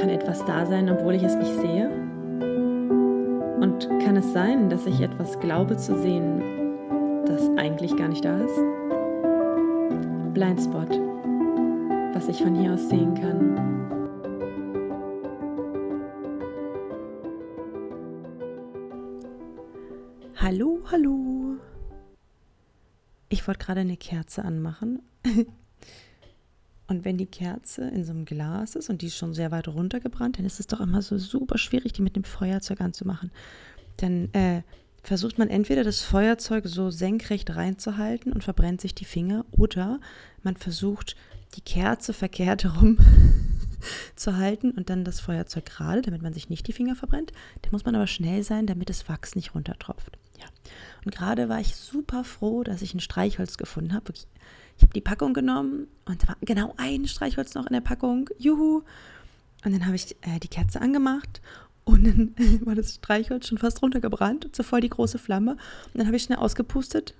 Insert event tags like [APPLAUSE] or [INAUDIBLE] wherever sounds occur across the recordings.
Kann etwas da sein, obwohl ich es nicht sehe? Und kann es sein, dass ich etwas glaube zu sehen, das eigentlich gar nicht da ist? Blindspot, was ich von hier aus sehen kann. Hallo, hallo. Ich wollte gerade eine Kerze anmachen. [LAUGHS] Und wenn die Kerze in so einem Glas ist und die ist schon sehr weit runtergebrannt, dann ist es doch immer so super schwierig, die mit dem Feuerzeug anzumachen. Dann äh, versucht man entweder das Feuerzeug so senkrecht reinzuhalten und verbrennt sich die Finger oder man versucht die Kerze verkehrt [LAUGHS] herum zu halten und dann das Feuerzeug gerade, damit man sich nicht die Finger verbrennt. Da muss man aber schnell sein, damit das Wachs nicht runtertropft. Ja. Und gerade war ich super froh, dass ich ein Streichholz gefunden habe. Wirklich ich habe die Packung genommen und da war genau ein Streichholz noch in der Packung. Juhu! Und dann habe ich äh, die Kerze angemacht und dann [LAUGHS] war das Streichholz schon fast runtergebrannt und so voll die große Flamme. Und dann habe ich schnell ausgepustet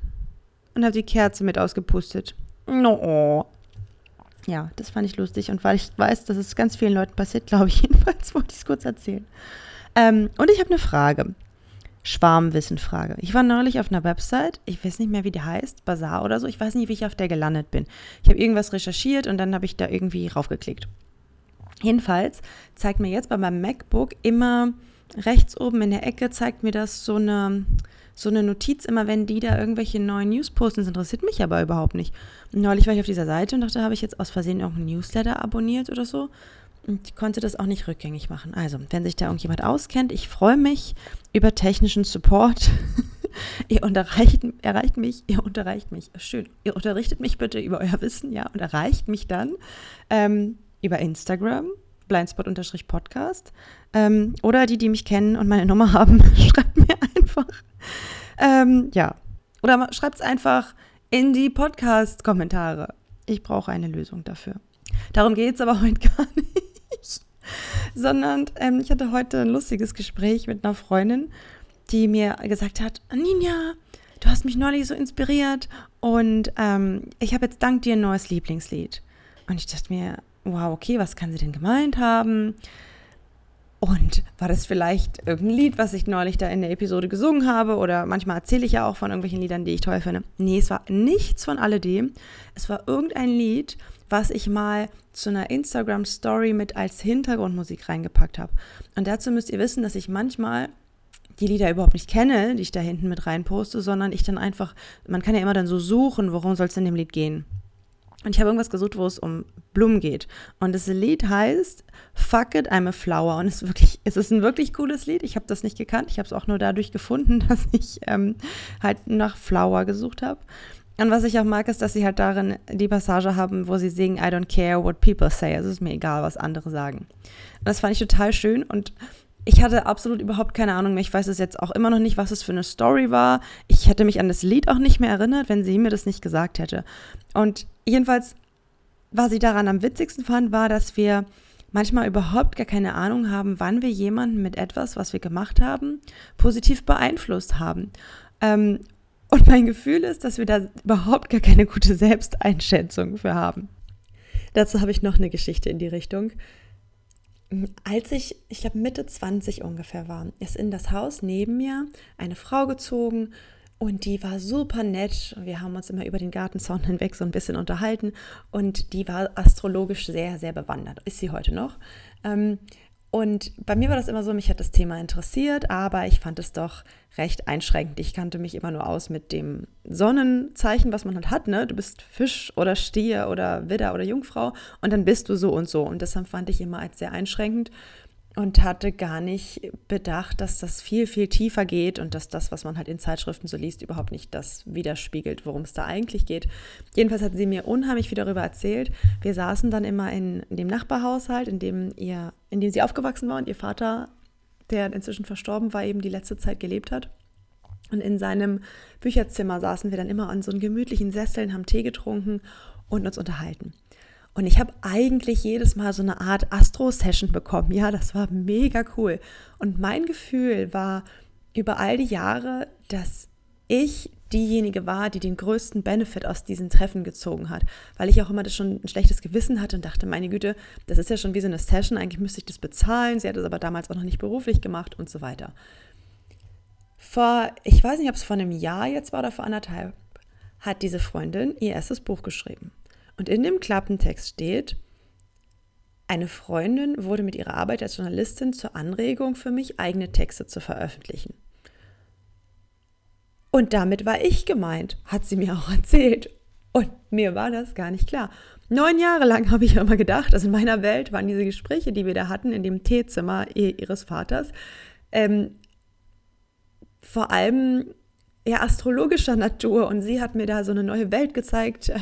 und habe die Kerze mit ausgepustet. No. Ja, das fand ich lustig und weil ich weiß, dass es ganz vielen Leuten passiert, [LAUGHS] glaube ich jedenfalls, wollte ich es kurz erzählen. Ähm, und ich habe eine Frage. Schwarmwissenfrage. Ich war neulich auf einer Website, ich weiß nicht mehr, wie die heißt, Bazaar oder so. Ich weiß nicht, wie ich auf der gelandet bin. Ich habe irgendwas recherchiert und dann habe ich da irgendwie raufgeklickt. Jedenfalls zeigt mir jetzt bei meinem MacBook immer rechts oben in der Ecke, zeigt mir das so eine, so eine Notiz immer, wenn die da irgendwelche neuen News posten. Das interessiert mich aber überhaupt nicht. neulich war ich auf dieser Seite und dachte, habe ich jetzt aus Versehen irgendeinen Newsletter abonniert oder so. Und ich konnte das auch nicht rückgängig machen. Also, wenn sich da irgendjemand auskennt, ich freue mich über technischen Support. [LAUGHS] ihr unterreicht, erreicht mich, ihr unterreicht mich, schön, ihr unterrichtet mich bitte über euer Wissen, ja, und erreicht mich dann ähm, über Instagram, blindspot-podcast. Ähm, oder die, die mich kennen und meine Nummer [LAUGHS] haben, schreibt mir einfach. Ähm, ja, oder schreibt es einfach in die Podcast-Kommentare. Ich brauche eine Lösung dafür. Darum geht es aber [LAUGHS] heute gar nicht sondern ähm, ich hatte heute ein lustiges Gespräch mit einer Freundin, die mir gesagt hat, Ninja, du hast mich neulich so inspiriert und ähm, ich habe jetzt dank dir ein neues Lieblingslied. Und ich dachte mir, wow, okay, was kann sie denn gemeint haben? Und war das vielleicht irgendein Lied, was ich neulich da in der Episode gesungen habe? Oder manchmal erzähle ich ja auch von irgendwelchen Liedern, die ich toll finde. Nee, es war nichts von alledem. Es war irgendein Lied, was ich mal zu einer Instagram-Story mit als Hintergrundmusik reingepackt habe. Und dazu müsst ihr wissen, dass ich manchmal die Lieder überhaupt nicht kenne, die ich da hinten mit reinposte, sondern ich dann einfach, man kann ja immer dann so suchen, worum soll es in dem Lied gehen. Und ich habe irgendwas gesucht, wo es um Blumen geht. Und das Lied heißt Fuck It, I'm a Flower. Und es ist wirklich, es ist ein wirklich cooles Lied. Ich habe das nicht gekannt. Ich habe es auch nur dadurch gefunden, [LAUGHS] dass ich ähm, halt nach Flower gesucht habe. Und was ich auch mag, ist, dass sie halt darin die Passage haben, wo sie singen, I don't care what people say. Es ist mir egal, was andere sagen. Und das fand ich total schön und ich hatte absolut überhaupt keine Ahnung mehr. Ich weiß es jetzt auch immer noch nicht, was es für eine Story war. Ich hätte mich an das Lied auch nicht mehr erinnert, wenn sie mir das nicht gesagt hätte. Und jedenfalls, was ich daran am witzigsten fand, war, dass wir manchmal überhaupt gar keine Ahnung haben, wann wir jemanden mit etwas, was wir gemacht haben, positiv beeinflusst haben. Ähm, und mein Gefühl ist, dass wir da überhaupt gar keine gute Selbsteinschätzung für haben. Dazu habe ich noch eine Geschichte in die Richtung. Als ich, ich glaube Mitte 20 ungefähr war, ist in das Haus neben mir eine Frau gezogen und die war super nett. Wir haben uns immer über den Gartenzaun hinweg so ein bisschen unterhalten und die war astrologisch sehr, sehr bewandert. Ist sie heute noch. Ähm, und bei mir war das immer so, mich hat das Thema interessiert, aber ich fand es doch recht einschränkend. Ich kannte mich immer nur aus mit dem Sonnenzeichen, was man halt hat, ne? Du bist Fisch oder Stier oder Widder oder Jungfrau und dann bist du so und so. Und deshalb fand ich immer als sehr einschränkend und hatte gar nicht bedacht, dass das viel, viel tiefer geht und dass das, was man halt in Zeitschriften so liest, überhaupt nicht das widerspiegelt, worum es da eigentlich geht. Jedenfalls hat sie mir unheimlich viel darüber erzählt. Wir saßen dann immer in, dem Nachbarhaushalt, in dem, ihr, in dem sie aufgewachsen war und ihr Vater, der inzwischen verstorben war, eben die letzte Zeit gelebt hat. Und in seinem Bücherzimmer saßen wir dann immer an so einen gemütlichen Sesseln, haben Tee getrunken und uns unterhalten. Und ich habe eigentlich jedes Mal so eine Art Astro-Session bekommen. Ja, das war mega cool. Und mein Gefühl war über all die Jahre, dass ich diejenige war, die den größten Benefit aus diesen Treffen gezogen hat, weil ich auch immer das schon ein schlechtes Gewissen hatte und dachte, meine Güte, das ist ja schon wie so eine Session, eigentlich müsste ich das bezahlen. Sie hat es aber damals auch noch nicht beruflich gemacht und so weiter. Vor, ich weiß nicht, ob es vor einem Jahr jetzt war oder vor anderthalb, hat diese Freundin ihr erstes Buch geschrieben. Und in dem Klappentext steht, eine Freundin wurde mit ihrer Arbeit als Journalistin zur Anregung für mich, eigene Texte zu veröffentlichen. Und damit war ich gemeint, hat sie mir auch erzählt. Und mir war das gar nicht klar. Neun Jahre lang habe ich immer gedacht, also in meiner Welt waren diese Gespräche, die wir da hatten, in dem Teezimmer ihres Vaters, ähm, vor allem eher astrologischer Natur. Und sie hat mir da so eine neue Welt gezeigt,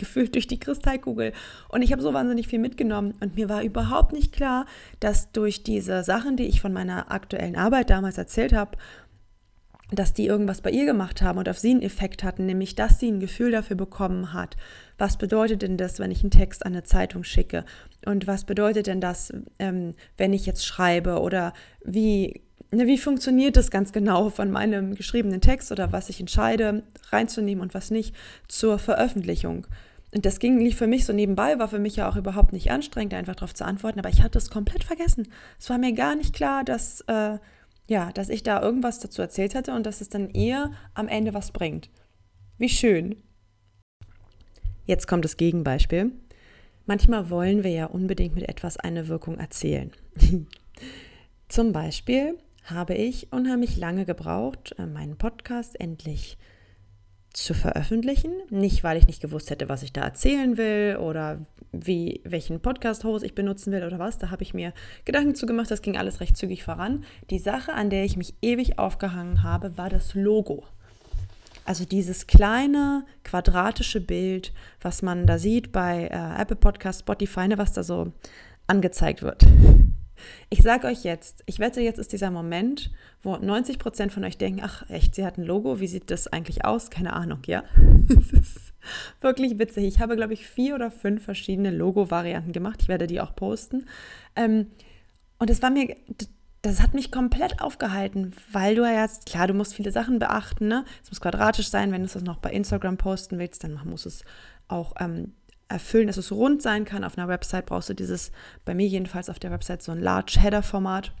gefühlt durch die Kristallkugel. Und ich habe so wahnsinnig viel mitgenommen. Und mir war überhaupt nicht klar, dass durch diese Sachen, die ich von meiner aktuellen Arbeit damals erzählt habe, dass die irgendwas bei ihr gemacht haben und auf sie einen Effekt hatten, nämlich dass sie ein Gefühl dafür bekommen hat, was bedeutet denn das, wenn ich einen Text an eine Zeitung schicke und was bedeutet denn das, ähm, wenn ich jetzt schreibe oder wie, ne, wie funktioniert das ganz genau von meinem geschriebenen Text oder was ich entscheide reinzunehmen und was nicht zur Veröffentlichung. Und das ging lief für mich so nebenbei, war für mich ja auch überhaupt nicht anstrengend, einfach darauf zu antworten, aber ich hatte es komplett vergessen. Es war mir gar nicht klar, dass äh, ja, dass ich da irgendwas dazu erzählt hatte und dass es dann ihr am Ende was bringt. Wie schön. Jetzt kommt das Gegenbeispiel. Manchmal wollen wir ja unbedingt mit etwas eine Wirkung erzielen. [LAUGHS] Zum Beispiel habe ich unheimlich lange gebraucht, äh, meinen Podcast endlich zu veröffentlichen. Nicht, weil ich nicht gewusst hätte, was ich da erzählen will oder wie, welchen Podcast-Host ich benutzen will oder was. Da habe ich mir Gedanken zu gemacht. Das ging alles recht zügig voran. Die Sache, an der ich mich ewig aufgehangen habe, war das Logo. Also dieses kleine quadratische Bild, was man da sieht bei äh, Apple Podcast, Spotify, ne, was da so angezeigt wird. Ich sage euch jetzt, ich wette, jetzt ist dieser Moment, wo 90 Prozent von euch denken, ach echt, sie hat ein Logo, wie sieht das eigentlich aus? Keine Ahnung, ja? [LAUGHS] Es ist wirklich witzig. Ich habe, glaube ich, vier oder fünf verschiedene Logo-Varianten gemacht. Ich werde die auch posten. Ähm, und das war mir, das hat mich komplett aufgehalten, weil du ja jetzt, klar, du musst viele Sachen beachten, ne? Es muss quadratisch sein, wenn du es noch bei Instagram posten willst, dann muss es auch ähm, erfüllen, dass es rund sein kann. Auf einer Website brauchst du dieses, bei mir jedenfalls auf der Website, so ein Large Header Format.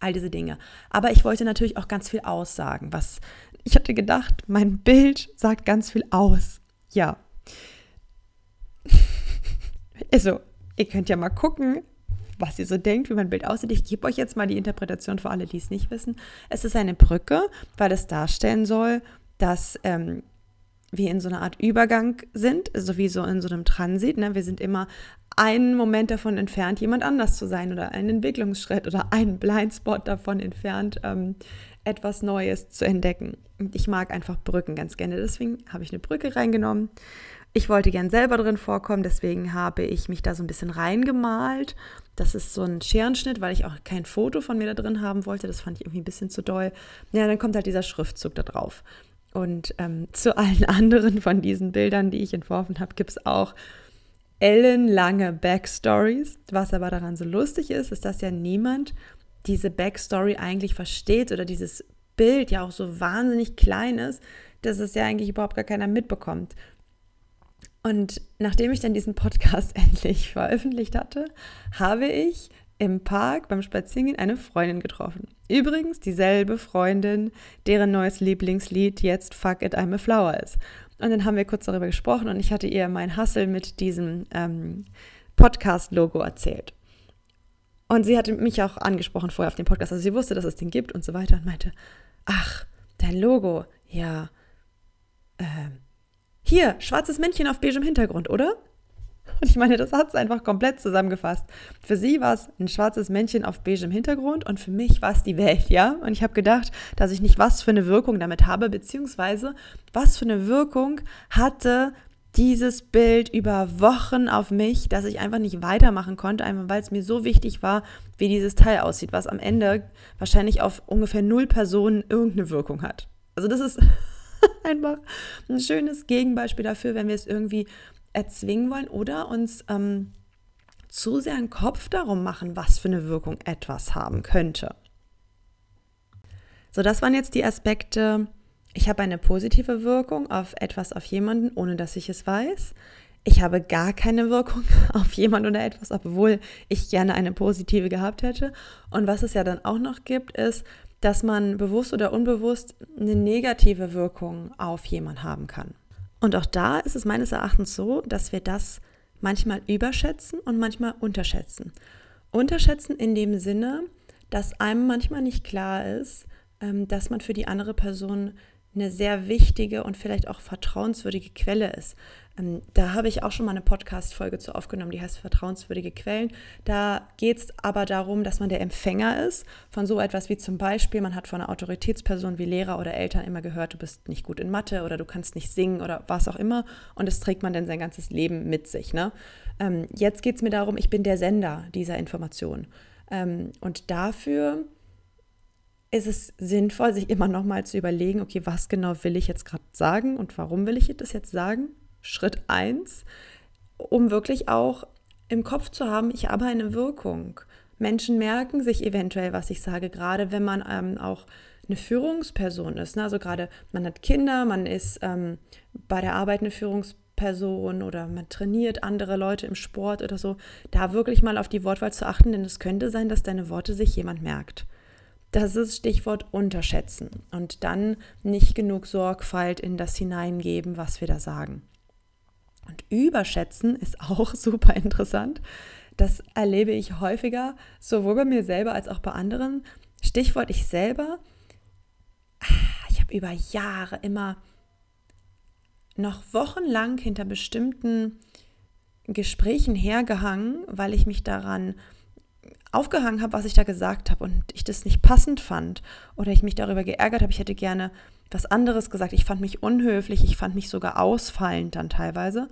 All diese Dinge. Aber ich wollte natürlich auch ganz viel aussagen. Was ich hatte gedacht, mein Bild sagt ganz viel aus. Ja. [LAUGHS] Also, ihr könnt ja mal gucken, was ihr so denkt, wie mein Bild aussieht. Ich gebe euch jetzt mal die Interpretation für alle, die es nicht wissen. Es ist eine Brücke, weil es darstellen soll, dass ähm, wir in so einer Art Übergang sind, so wie so in so einem Transit. Ne? Wir sind immer einen Moment davon entfernt, jemand anders zu sein oder einen Entwicklungsschritt oder einen Blindspot davon entfernt, ähm, etwas Neues zu entdecken. Und ich mag einfach Brücken ganz gerne. Deswegen habe ich eine Brücke reingenommen. Ich wollte gern selber drin vorkommen, deswegen habe ich mich da so ein bisschen reingemalt. Das ist so ein Scherenschnitt, weil ich auch kein Foto von mir da drin haben wollte. Das fand ich irgendwie ein bisschen zu doll. Ja, dann kommt halt dieser Schriftzug da drauf. Und ähm, zu allen [LAUGHS] anderen von diesen Bildern, die ich entworfen habe, gibt es auch ellenlange Backstories. Was aber daran so lustig ist, ist, dass ja niemand diese Backstory eigentlich versteht oder dieses Bild ja auch so wahnsinnig klein ist, dass es ja eigentlich überhaupt gar keiner mitbekommt. Und nachdem ich dann diesen Podcast [LAUGHS] endlich veröffentlicht hatte, habe ich im Park beim Spazierengehen eine Freundin getroffen. Übrigens dieselbe Freundin, deren neues Lieblingslied jetzt Fuck It I'm a Flower ist. Und dann haben wir kurz darüber gesprochen und ich hatte ihr mein Hassel mit diesem ähm, Podcast-Logo erzählt. Und sie hatte mich auch angesprochen vorher auf dem Podcast. Also sie wusste, dass es den gibt und so weiter und meinte, ach, dein Logo, ja. Äh, hier, schwarzes Männchen auf beigem Hintergrund, oder? Und [LAUGHS] ich meine, das hat es einfach komplett zusammengefasst. Für sie war es ein schwarzes Männchen auf beigem Hintergrund und für mich war es die Welt, ja? Und ich habe gedacht, dass ich nicht was für eine Wirkung damit habe, beziehungsweise was für eine Wirkung hatte dieses Bild über Wochen auf mich, dass ich einfach nicht weitermachen konnte, einfach weil es mir so wichtig war, wie dieses Teil aussieht, was am Ende wahrscheinlich auf ungefähr null Personen irgendeine Wirkung hat. Also das ist [LAUGHS] einfach ein schönes Gegenbeispiel dafür, wenn wir es irgendwie erzwingen wollen oder uns ähm, zu sehr einen Kopf darum machen, was für eine Wirkung etwas haben könnte. So, das waren jetzt die Aspekte ich habe eine positive Wirkung auf etwas, auf jemanden, ohne dass ich es weiß. Ich habe gar keine Wirkung [LAUGHS] auf jemand oder etwas, obwohl ich gerne eine positive gehabt hätte. Und was es ja dann auch noch gibt, ist, dass man bewusst oder unbewusst eine negative Wirkung auf jemanden haben kann. Und auch da ist es meines Erachtens so, dass wir das manchmal überschätzen und manchmal unterschätzen. Unterschätzen in dem Sinne, dass einem manchmal nicht klar ist, ähm, dass man für die andere Person eine sehr wichtige und vielleicht auch vertrauenswürdige Quelle ist. Ähm, da habe ich auch schon mal eine Podcast-Folge zu aufgenommen, die heißt Vertrauenswürdige Quellen. Da geht es aber darum, dass man der Empfänger ist von so etwas wie zum Beispiel, man hat von einer Autoritätsperson wie Lehrer oder Eltern immer gehört, du bist nicht gut in Mathe oder du kannst nicht singen oder was auch immer. Und das trägt man dann sein ganzes Leben mit sich. Ne? Ähm, jetzt geht es mir darum, ich bin der Sender dieser Information. Ähm, und dafür ist es sinnvoll, sich immer noch mal zu überlegen, okay, was genau will ich jetzt gerade sagen und warum will ich das jetzt sagen? Schritt 1, um wirklich auch im Kopf zu haben, ich habe eine Wirkung. Menschen merken sich eventuell, was ich sage, gerade wenn man ähm, auch eine Führungsperson ist. Ne? Also gerade man hat Kinder, man ist ähm, bei der Arbeit eine Führungsperson oder man trainiert andere Leute im Sport oder so. Da wirklich mal auf die Wortwahl zu achten, denn es könnte sein, dass deine Worte sich jemand merkt. Das ist Stichwort unterschätzen und dann nicht genug Sorgfalt in das hineingeben, was wir da sagen. Und überschätzen ist [LAUGHS] auch super interessant. Das erlebe ich häufiger, sowohl bei mir selber als auch bei anderen. Stichwort ich selber. Ich habe über Jahre immer noch wochenlang hinter bestimmten Gesprächen hergehangen, weil ich mich daran aufgehangen habe, was ich da gesagt habe und ich das nicht passend fand oder ich mich darüber geärgert habe, ich hätte gerne was anderes gesagt. Ich fand mich unhöflich, ich fand mich sogar ausfallend dann teilweise.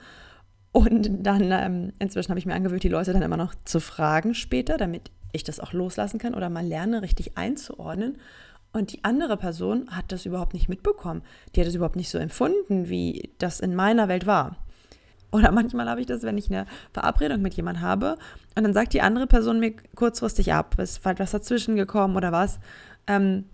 Und dann, ähm, inzwischen habe ich mir angewöhnt, die Leute dann immer noch zu fragen später, damit ich das auch loslassen kann oder mal lerne, richtig einzuordnen. Und die andere Person hat das überhaupt nicht mitbekommen. Die hat es überhaupt nicht so empfunden, wie das in meiner Welt war. Oder manchmal habe ich das, wenn ich eine Verabredung mit jemandem habe und dann sagt die andere Person mir kurzfristig ab, ist halt was dazwischen gekommen oder was. Ähm,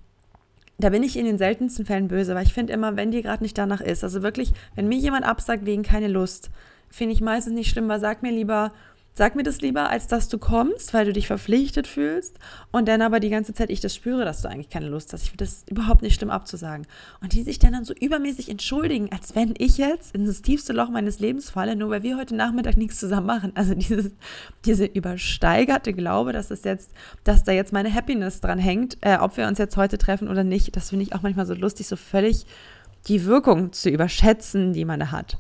da bin ich in den seltensten Fällen böse, weil ich finde immer, wenn dir gerade nicht danach ist, also wirklich, wenn mir jemand absagt wegen keine Lust, finde ich meistens nicht schlimm, weil sag mir lieber, Sag mir das lieber, als dass du kommst, weil du dich verpflichtet fühlst und dann aber die ganze Zeit ich das spüre, dass du eigentlich keine Lust hast. Ich finde das überhaupt nicht schlimm abzusagen. Und die sich dann, dann so übermäßig entschuldigen, als wenn ich jetzt in das tiefste Loch meines Lebens falle, nur weil wir heute Nachmittag nichts zusammen machen. Also dieses, diese übersteigerte Glaube, dass es jetzt, dass da jetzt meine Happiness dran hängt, äh, ob wir uns jetzt heute treffen oder nicht, das finde ich auch manchmal so lustig, so völlig die Wirkung zu überschätzen, die man da hat.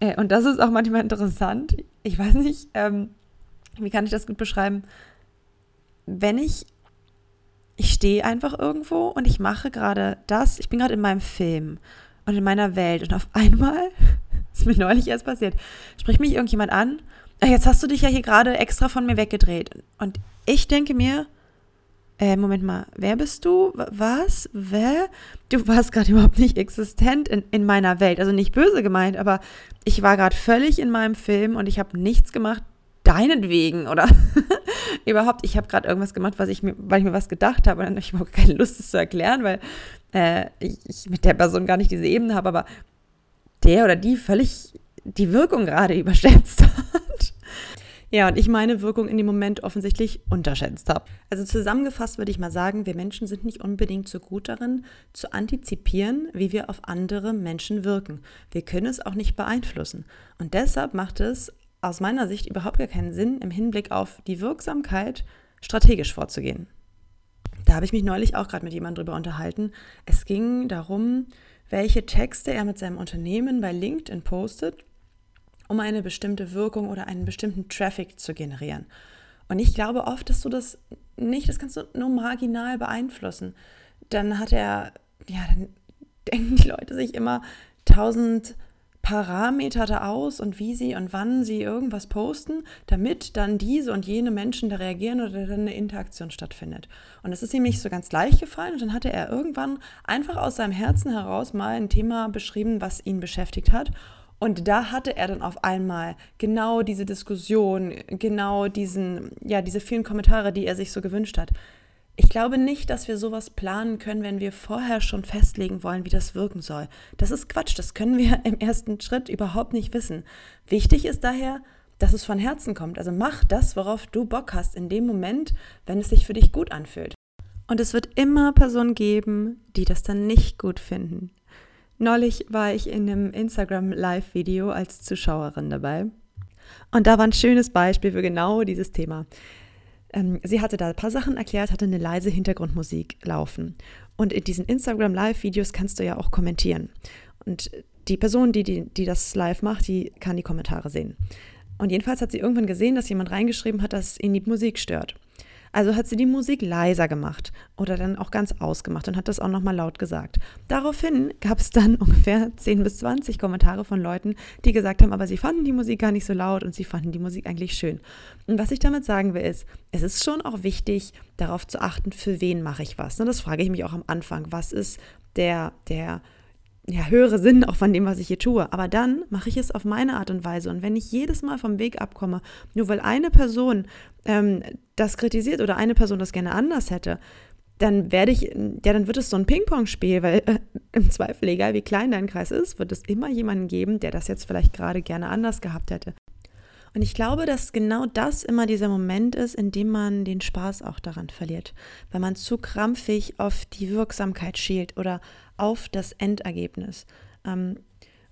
Äh, und das ist auch manchmal interessant. Ich weiß nicht, ähm, wie kann ich das gut beschreiben? Wenn ich, ich stehe einfach irgendwo und ich mache gerade das, ich bin gerade in meinem Film und in meiner Welt und auf [LAUGHS] einmal, ist mir neulich erst passiert, spricht mich irgendjemand an, ah, jetzt hast du dich ja hier gerade extra von mir weggedreht. Und ich denke mir, äh, Moment mal, wer bist du? Was? Wer? Du warst gerade [LAUGHS] überhaupt nicht existent in, in meiner Welt. Also nicht böse gemeint, aber ich war gerade völlig in meinem Film und ich habe nichts gemacht deinetwegen oder [LAUGHS] überhaupt, ich habe gerade irgendwas gemacht, was ich mir, weil ich mir was gedacht habe und dann habe ich überhaupt keine Lust, es zu erklären, weil äh, ich, ich mit der Person gar nicht diese Ebene habe, aber der oder die völlig die Wirkung gerade [LAUGHS] überschätzt. Ja, und ich meine Wirkung in dem Moment offensichtlich unterschätzt habe. Also zusammengefasst würde ich mal sagen, wir Menschen sind nicht unbedingt so gut darin, zu antizipieren, wie wir auf andere Menschen wirken. Wir können es auch nicht beeinflussen. Und deshalb macht es aus meiner Sicht überhaupt gar keinen Sinn, im Hinblick auf die Wirksamkeit strategisch vorzugehen. Da habe ich mich neulich auch gerade mit jemandem drüber unterhalten. Es ging darum, welche Texte er mit seinem Unternehmen bei LinkedIn postet um eine bestimmte Wirkung oder einen bestimmten Traffic zu generieren. Und ich glaube oft, dass du das nicht, das kannst du nur marginal beeinflussen. Dann hat er, ja, dann [LAUGHS] denken die Leute sich immer tausend Parameter da aus und wie sie und wann sie irgendwas posten, damit dann diese und jene Menschen da reagieren oder dann eine Interaktion stattfindet. Und es ist ihm nicht so ganz leicht gefallen und dann hatte er irgendwann einfach aus seinem Herzen heraus mal ein Thema beschrieben, was ihn beschäftigt hat und da hatte er dann auf einmal genau diese Diskussion, genau diesen, ja, diese vielen Kommentare, die er sich so gewünscht hat. Ich glaube nicht, dass wir sowas planen können, wenn wir vorher schon festlegen wollen, wie das wirken soll. Das ist Quatsch, das können wir [LAUGHS] im ersten Schritt überhaupt nicht wissen. Wichtig ist daher, dass es von Herzen kommt. Also mach das, worauf du Bock hast, in dem Moment, wenn es sich für dich gut anfühlt. Und es wird immer Personen geben, die das dann nicht gut finden. Neulich war ich in einem Instagram Live-Video als Zuschauerin dabei. Und da war ein schönes Beispiel für genau dieses Thema. Ähm, sie hatte da ein paar Sachen erklärt, hatte eine leise Hintergrundmusik laufen. Und in diesen Instagram Live-Videos kannst du ja auch kommentieren. Und die Person, die, die, die das live macht, die kann die Kommentare sehen. Und jedenfalls hat sie irgendwann gesehen, dass jemand reingeschrieben hat, dass ihn die Musik stört. Also hat sie die Musik leiser gemacht oder dann auch ganz ausgemacht und hat das auch nochmal laut gesagt. Daraufhin gab es dann [LAUGHS] ungefähr 10 bis 20 Kommentare von Leuten, die gesagt haben, aber sie fanden die Musik gar nicht so laut und sie fanden die Musik eigentlich schön. Und was ich damit sagen will, ist, es ist schon auch wichtig, darauf zu achten, für wen mache ich was. Und das frage ich mich auch am Anfang. Was ist der, der ja, höhere Sinn auch von dem, was ich hier tue. Aber dann mache ich es auf meine Art und Weise. Und wenn ich jedes Mal vom Weg abkomme, nur weil eine Person ähm, das kritisiert oder eine Person das gerne anders hätte, dann werde ich, ja, dann wird es so ein Ping-Pong-Spiel, weil äh, im Zweifel, egal wie klein dein Kreis ist, wird es immer jemanden geben, der das jetzt vielleicht gerade gerne anders gehabt hätte. Und ich glaube, dass genau das immer dieser Moment ist, in dem man den Spaß auch daran verliert, weil man zu krampfig auf die Wirksamkeit schielt oder auf das Endergebnis. Ähm,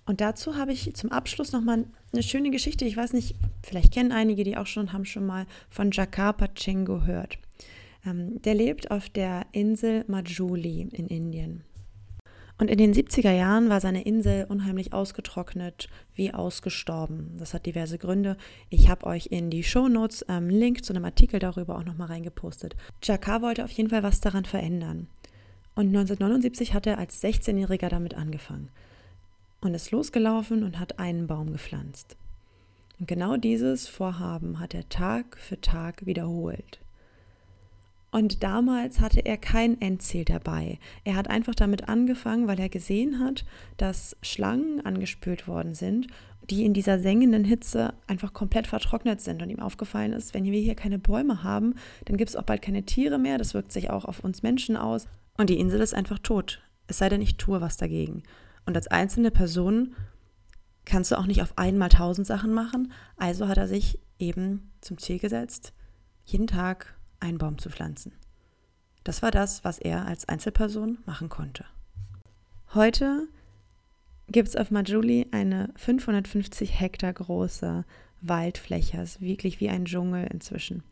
und dazu habe ich zum Abschluss nochmal eine schöne Geschichte. Ich weiß nicht, vielleicht kennen einige die auch schon, haben schon mal von Jakar Pachengo gehört. Ähm, der lebt auf der Insel Majuli in Indien. Und in den 70er Jahren war seine Insel unheimlich ausgetrocknet, wie ausgestorben. Das hat diverse Gründe. Ich habe euch in die Shownotes einen ähm, Link zu einem Artikel darüber auch nochmal reingepostet. Jakar wollte auf jeden Fall was daran verändern. Und 1979 hat er als 16-Jähriger damit angefangen und ist losgelaufen und hat einen Baum gepflanzt. Und genau dieses Vorhaben hat er Tag für Tag wiederholt. Und damals hatte er kein Endziel dabei. Er hat einfach damit angefangen, weil er gesehen hat, dass Schlangen angespült worden sind, die in dieser sengenden Hitze einfach komplett vertrocknet sind. Und ihm aufgefallen ist, wenn wir hier keine Bäume haben, dann gibt es auch bald keine Tiere mehr. Das wirkt sich auch auf uns Menschen aus. Und die Insel ist einfach tot. Es sei denn, ich tue was dagegen. Und als einzelne Person kannst du auch nicht auf einmal tausend Sachen machen. Also hat er sich eben zum Ziel gesetzt, jeden Tag einen Baum zu pflanzen. Das war das, was er als Einzelperson machen konnte. Heute gibt es auf Majuli eine 550 Hektar große Waldfläche, ist wirklich wie ein Dschungel inzwischen,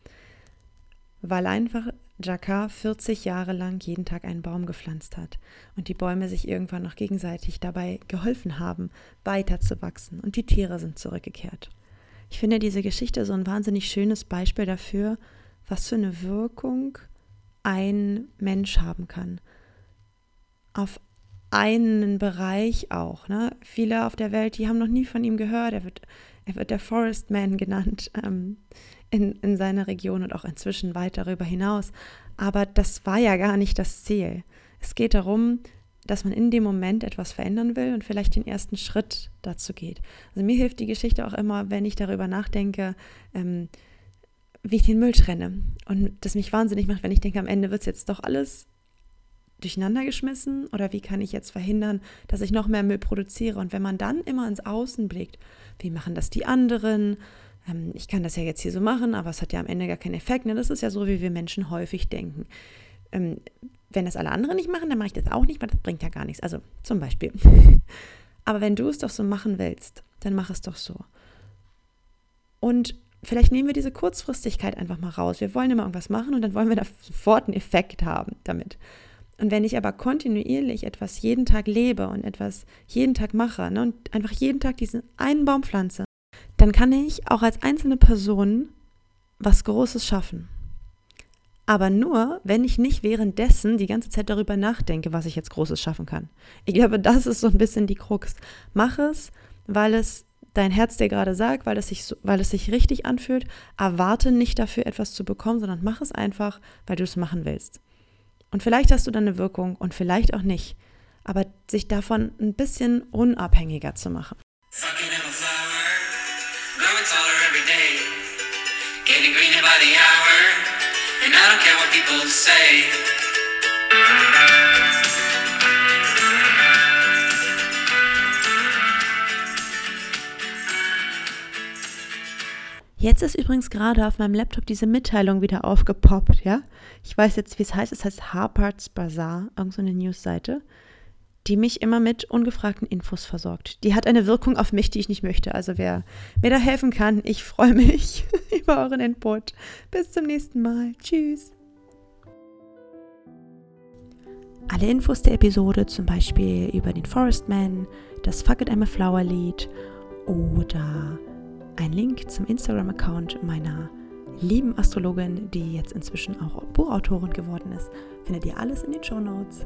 weil einfach Jakar 40 Jahre lang jeden Tag einen Baum gepflanzt hat und die Bäume sich irgendwann noch gegenseitig dabei geholfen haben, weiter zu wachsen und die Tiere sind zurückgekehrt. Ich finde diese Geschichte so ein wahnsinnig schönes Beispiel dafür, was für eine Wirkung ein Mensch haben kann. Auf einen Bereich auch. Ne? Viele auf der Welt, die haben noch nie von ihm gehört. Er wird, er wird der Forest Man genannt. Ähm, in, in seiner Region und auch inzwischen weit darüber hinaus. Aber das war ja gar nicht das Ziel. Es geht darum, dass man in dem Moment etwas verändern will und vielleicht den ersten Schritt dazu geht. Also mir hilft die Geschichte auch immer, wenn ich darüber nachdenke, ähm, wie ich den Müll trenne. Und das mich wahnsinnig macht, wenn ich denke, am Ende wird es jetzt doch alles durcheinander geschmissen oder wie kann ich jetzt verhindern, dass ich noch mehr Müll produziere? Und wenn man dann immer ins Außen blickt, wie machen das die anderen? ähm, ich kann das ja jetzt hier so machen, aber es hat ja am Ende gar keinen Effekt. Ne? Das ist ja so, wie wir Menschen häufig denken. Ähm, wenn das alle anderen nicht machen, dann mache ich das auch nicht, weil das bringt ja gar nichts. Also zum Beispiel. [LAUGHS] aber wenn du es doch so machen willst, dann mach es doch so. Und vielleicht nehmen wir diese Kurzfristigkeit einfach mal raus. Wir wollen immer irgendwas machen und dann wollen wir da sofort einen Effekt haben damit. Und wenn ich aber kontinuierlich etwas jeden Tag lebe und etwas jeden Tag mache ne, und einfach jeden Tag diesen einen Baum pflanze, dann kann ich auch als einzelne Person was Großes schaffen. Aber nur, wenn ich nicht währenddessen die ganze Zeit darüber nachdenke, was ich jetzt Großes schaffen kann. Ich glaube, das ist so ein bisschen die Krux. Mach es, weil es dein Herz dir gerade sagt, weil es, sich so, weil es sich richtig anfühlt. Erwarte nicht dafür, etwas zu bekommen, sondern mach es einfach, weil du es machen willst. Und vielleicht hast du dann eine Wirkung und vielleicht auch nicht. Aber sich davon ein bisschen unabhängiger zu machen. Jetzt ist übrigens gerade auf meinem Laptop diese Mitteilung wieder aufgepoppt, ja. Ich weiß jetzt, wie es heißt. Es heißt Harpards Bazaar, irgendeine so Newsseite, die mich immer mit ungefragten Infos versorgt. Die hat eine Wirkung auf mich, die ich nicht möchte. Also wer mir da helfen kann, ich freue mich [LAUGHS] über euren Input. Bis zum nächsten Mal. Tschüss. Alle Infos der Episode, zum Beispiel über den Forestman, das Fuck It I'm a Flower Lied oder ein Link zum Instagram-Account meiner lieben Astrologin, die jetzt inzwischen auch Buchautorin geworden ist, findet ihr alles in den Show Notes.